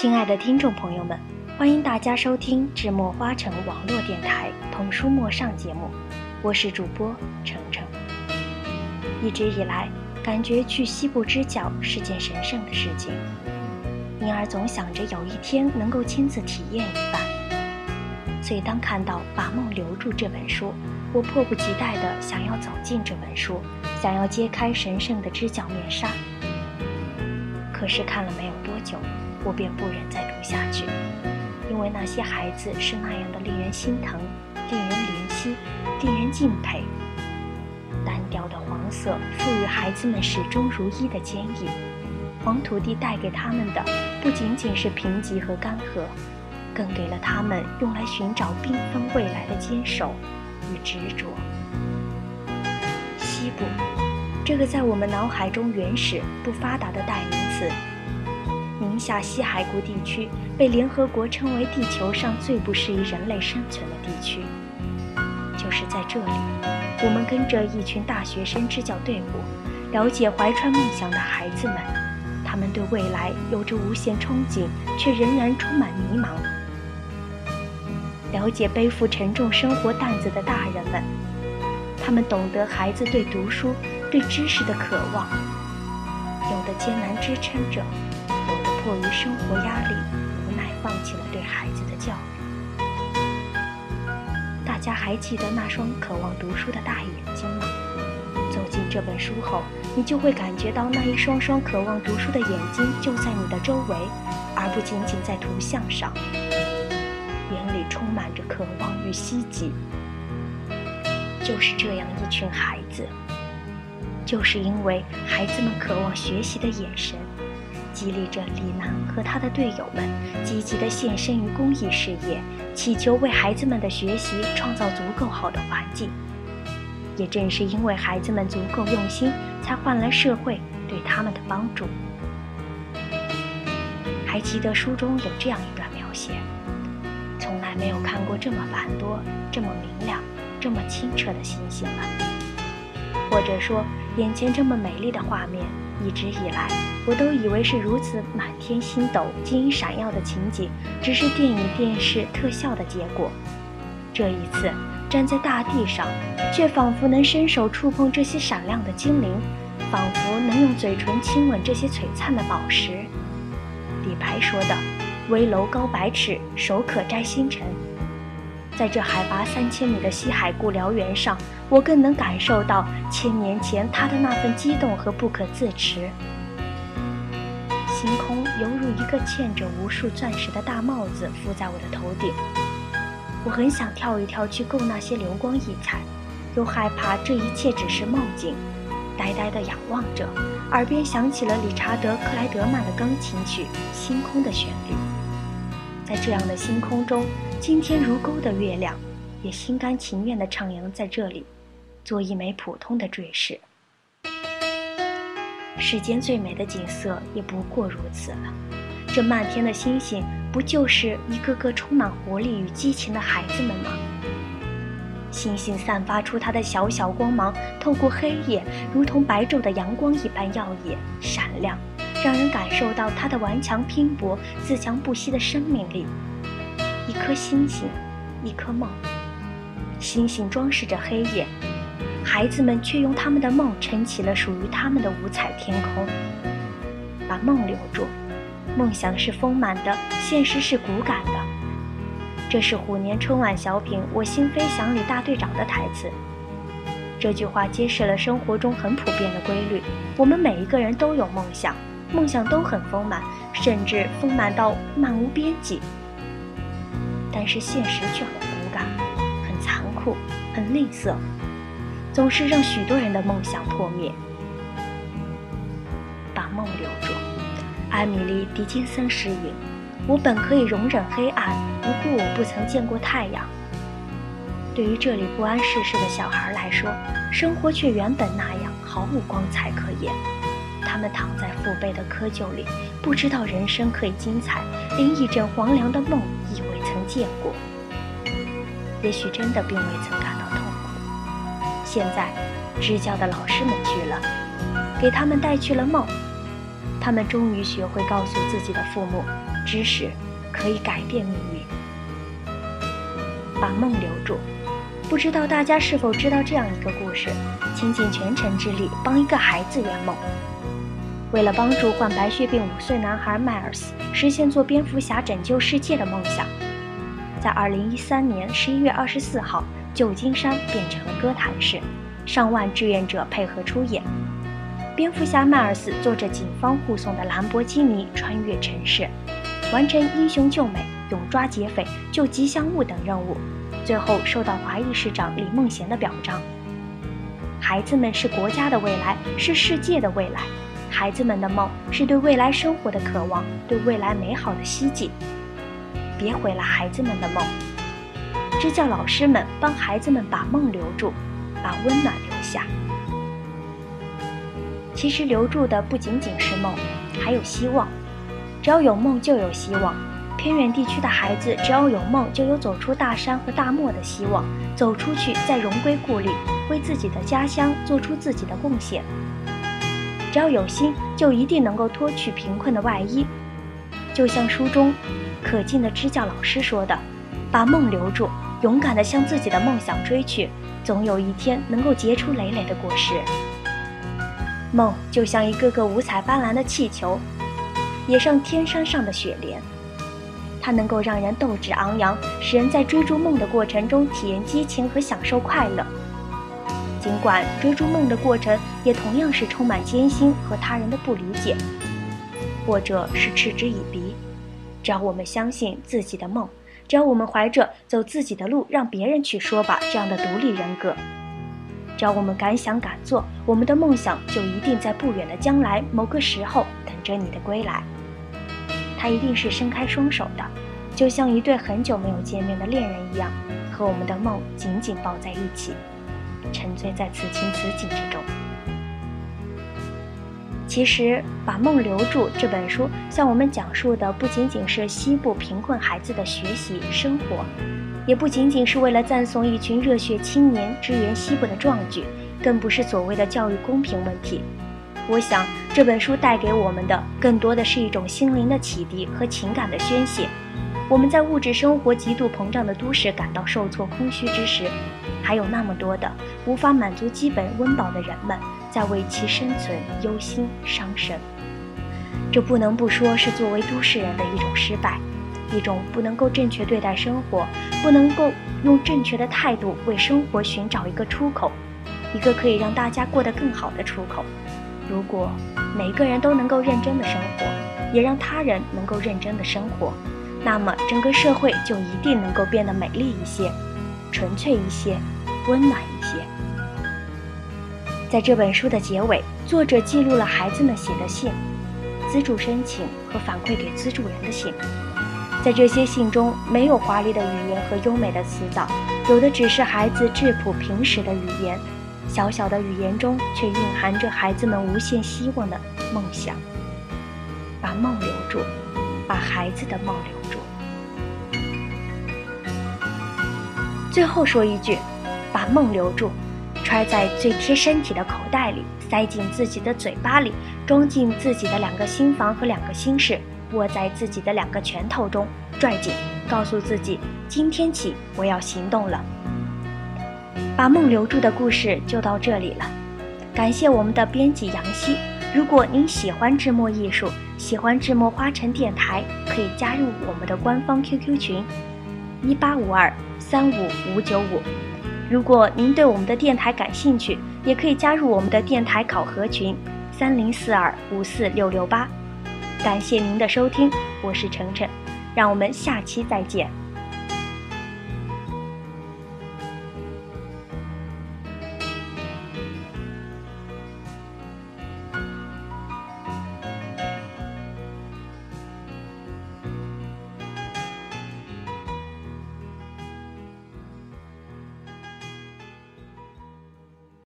亲爱的听众朋友们，欢迎大家收听智墨花城网络电台《童书陌上》节目，我是主播程程。一直以来，感觉去西部支教是件神圣的事情，因而总想着有一天能够亲自体验一番。所以，当看到《把梦留住》这本书，我迫不及待地想要走进这本书，想要揭开神圣的支教面纱。可是看了没有多久。我便不忍再读下去，因为那些孩子是那样的令人心疼、令人怜惜、令人敬佩。单调的黄色赋予孩子们始终如一的坚毅，黄土地带给他们的不仅仅是贫瘠和干涸，更给了他们用来寻找缤纷未来的坚守与执着。西部，这个在我们脑海中原始不发达的代名词。宁夏西海固地区被联合国称为地球上最不适宜人类生存的地区。就是在这里，我们跟着一群大学生支教队伍，了解怀揣梦想的孩子们，他们对未来有着无限憧憬，却仍然充满迷茫；了解背负沉重生活担子的大人们，他们懂得孩子对读书、对知识的渴望，有的艰难支撑着。迫于生活压力，无奈放弃了对孩子的教育。大家还记得那双渴望读书的大眼睛吗？走进这本书后，你就会感觉到那一双双渴望读书的眼睛就在你的周围，而不仅仅在图像上。眼里充满着渴望与希冀。就是这样一群孩子，就是因为孩子们渴望学习的眼神。激励着李楠和他的队友们积极地献身于公益事业，祈求为孩子们的学习创造足够好的环境。也正是因为孩子们足够用心，才换来社会对他们的帮助。还记得书中有这样一段描写：从来没有看过这么繁多、这么明亮、这么清澈的星星了。或者说，眼前这么美丽的画面。一直以来，我都以为是如此满天星斗、晶莹闪耀的情景，只是电影、电视特效的结果。这一次，站在大地上，却仿佛能伸手触碰这些闪亮的精灵，仿佛能用嘴唇亲吻这些璀璨的宝石。李白说的：“危楼高百尺，手可摘星辰。”在这海拔三千米的西海固辽原上，我更能感受到千年前他的那份激动和不可自持。星空犹如一个嵌着无数钻石的大帽子覆在我的头顶，我很想跳一跳去够那些流光溢彩，又害怕这一切只是梦境，呆呆地仰望着，耳边响起了理查德·克莱德曼的钢琴曲《星空》的旋律。在这样的星空中。今天如钩的月亮，也心甘情愿地徜徉在这里，做一枚普通的坠饰。世间最美的景色也不过如此了。这漫天的星星，不就是一个个充满活力与激情的孩子们吗？星星散发出它的小小光芒，透过黑夜，如同白昼的阳光一般耀眼闪亮，让人感受到它的顽强拼搏、自强不息的生命力。一颗星星，一颗梦。星星装饰着黑夜，孩子们却用他们的梦撑起了属于他们的五彩天空。把梦留住，梦想是丰满的，现实是骨感的。这是虎年春晚小品《我心飞翔》里大队长的台词。这句话揭示了生活中很普遍的规律：我们每一个人都有梦想，梦想都很丰满，甚至丰满到漫无边际。但是现实却很骨感，很残酷，很吝啬，总是让许多人的梦想破灭。把梦留住，艾米丽·狄金森诗云：“我本可以容忍黑暗，不顾我不曾见过太阳。”对于这里不谙世事的小孩来说，生活却原本那样毫无光彩可言。他们躺在父辈的窠臼里，不知道人生可以精彩，连一枕黄粱的梦见过。也许真的并未曾感到痛苦。现在，支教的老师们去了，给他们带去了梦。他们终于学会告诉自己的父母，知识可以改变命运。把梦留住。不知道大家是否知道这样一个故事：倾尽全城之力帮一个孩子圆梦。为了帮助患白血病五岁男孩迈尔斯实现做蝙蝠侠拯救世界的梦想，在二零一三年十一月二十四号，旧金山变成了歌坛市，上万志愿者配合出演。蝙蝠侠迈尔斯坐着警方护送的兰博基尼穿越城市，完成英雄救美、勇抓劫匪、救吉祥物等任务，最后受到华裔市长李梦贤的表彰。孩子们是国家的未来，是世界的未来。孩子们的梦是对未来生活的渴望，对未来美好的希冀。别毁了孩子们的梦。支教老师们帮孩子们把梦留住，把温暖留下。其实留住的不仅仅是梦，还有希望。只要有梦，就有希望。偏远地区的孩子，只要有梦，就有走出大山和大漠的希望，走出去再荣归故里，为自己的家乡做出自己的贡献。只要有心，就一定能够脱去贫困的外衣。就像书中可敬的支教老师说的：“把梦留住，勇敢地向自己的梦想追去，总有一天能够结出累累的果实。”梦就像一个个五彩斑斓的气球，也像天山上的雪莲，它能够让人斗志昂扬，使人在追逐梦的过程中体验激情和享受快乐。尽管追逐梦的过程也同样是充满艰辛和他人的不理解，或者是嗤之以鼻，只要我们相信自己的梦，只要我们怀着走自己的路，让别人去说吧这样的独立人格。只要我们敢想敢做，我们的梦想就一定在不远的将来某个时候等着你的归来。他一定是伸开双手的，就像一对很久没有见面的恋人一样，和我们的梦紧紧抱在一起，沉醉在此情此景之中。其实，《把梦留住》这本书向我们讲述的不仅仅是西部贫困孩子的学习生活。也不仅仅是为了赞颂一群热血青年支援西部的壮举，更不是所谓的教育公平问题。我想这本书带给我们的更多的是一种心灵的启迪和情感的宣泄。我们在物质生活极度膨胀的都市感到受挫空虚之时，还有那么多的无法满足基本温饱的人们在为其生存忧心伤神。这不能不说是作为都市人的一种失败。一种不能够正确对待生活，不能够用正确的态度为生活寻找一个出口，一个可以让大家过得更好的出口。如果每个人都能够认真的生活，也让他人能够认真的生活，那么整个社会就一定能够变得美丽一些、纯粹一些、温暖一些。在这本书的结尾，作者记录了孩子们写的信、资助申请和反馈给资助人的信。在这些信中，没有华丽的语言和优美的词藻，有的只是孩子质朴平实的语言。小小的语言中，却蕴含着孩子们无限希望的梦想。把梦留住，把孩子的梦留住。最后说一句：把梦留住，揣在最贴身体的口袋里，塞进自己的嘴巴里，装进自己的两个心房和两个心事。握在自己的两个拳头中，拽紧，告诉自己：今天起我要行动了。把梦留住的故事就到这里了。感谢我们的编辑杨希。如果您喜欢智墨艺术，喜欢智墨花城电台，可以加入我们的官方 QQ 群：一八五二三五五九五。如果您对我们的电台感兴趣，也可以加入我们的电台考核群：三零四二五四六六八。感谢您的收听，我是晨晨，让我们下期再见。